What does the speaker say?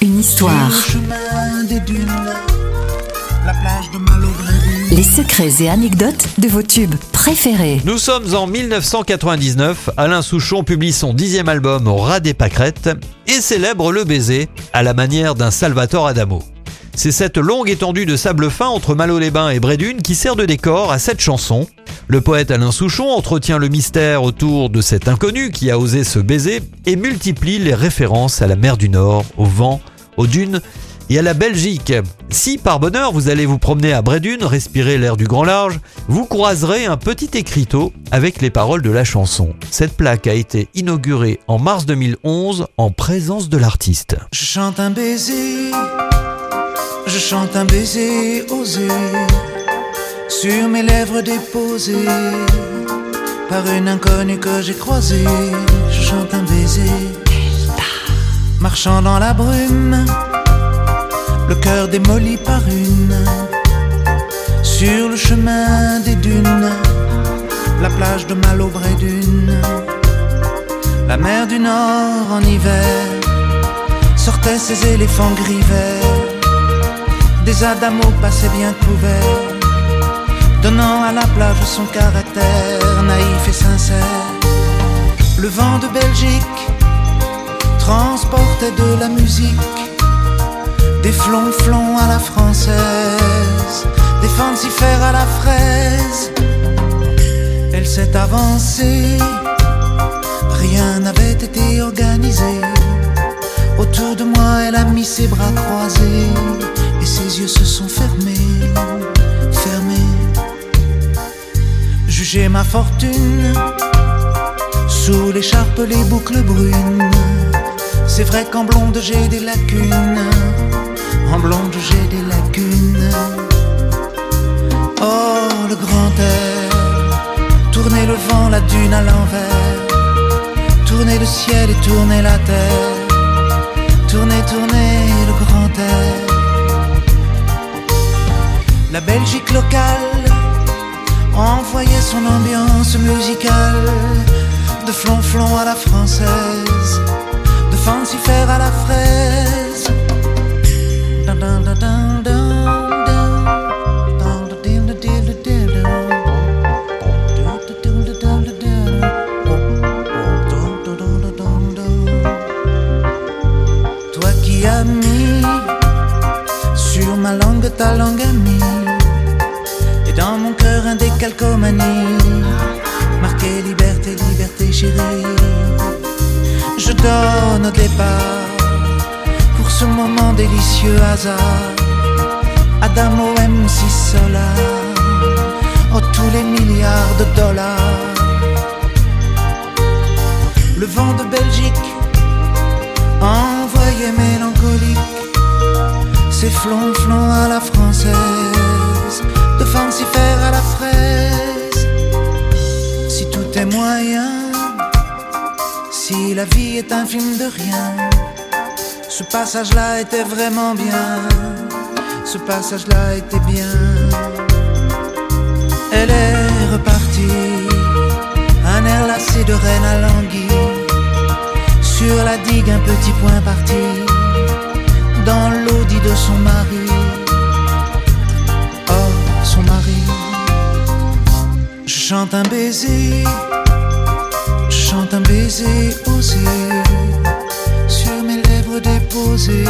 Une histoire. Les secrets et anecdotes de vos tubes préférés. Nous sommes en 1999. Alain Souchon publie son dixième album au ras des pâquerettes et célèbre le baiser à la manière d'un Salvatore Adamo. C'est cette longue étendue de sable fin entre Malo-les-Bains et Brédune qui sert de décor à cette chanson. Le poète Alain Souchon entretient le mystère autour de cet inconnu qui a osé se baiser et multiplie les références à la mer du Nord, au vent, aux dunes et à la Belgique. Si par bonheur vous allez vous promener à Brédune, respirer l'air du grand large, vous croiserez un petit écriteau avec les paroles de la chanson. Cette plaque a été inaugurée en mars 2011 en présence de l'artiste. Je chante un baiser je chante un baiser sur mes lèvres déposées. Par une inconnue que j'ai croisée. Je chante un baiser, marchant dans la brume, le cœur démoli par une, sur le chemin des dunes, la plage de Malo d'une, la mer du Nord en hiver sortait ses éléphants gris verts. Des adamos passaient bien couverts, son caractère naïf et sincère. Le vent de Belgique transportait de la musique, des flonflons à la française, des fancifères à la fraise. Elle s'est avancée, rien n'avait été organisé. Autour de moi, elle a mis ses bras croisés Jugez ma fortune. Sous l'écharpe, les boucles brunes. C'est vrai qu'en blonde j'ai des lacunes, en blonde j'ai des lacunes. Oh, le grand air, tournez le vent, la dune à l'envers, tournez le ciel et tournez la terre, ambiance musicale de flonflon à la française, de fancifère à la fraise. Toi qui as mis sur ma langue ta langue amie dans mon cœur un décalcomanie, marqué liberté, liberté chérie. Je donne au départ pour ce moment délicieux hasard. Adamo M6 Solar, oh tous les milliards de dollars. Le vent de Belgique envoyé mélancolique, ses flonflons à la française moyen, si la vie est un film de rien, ce passage-là était vraiment bien. Ce passage-là était bien. Elle est repartie, un air lassé de reine à languille. Sur la digue, un petit point parti, dans l'audit de son mari Je chante un baiser, chante un baiser osé sur mes lèvres déposées.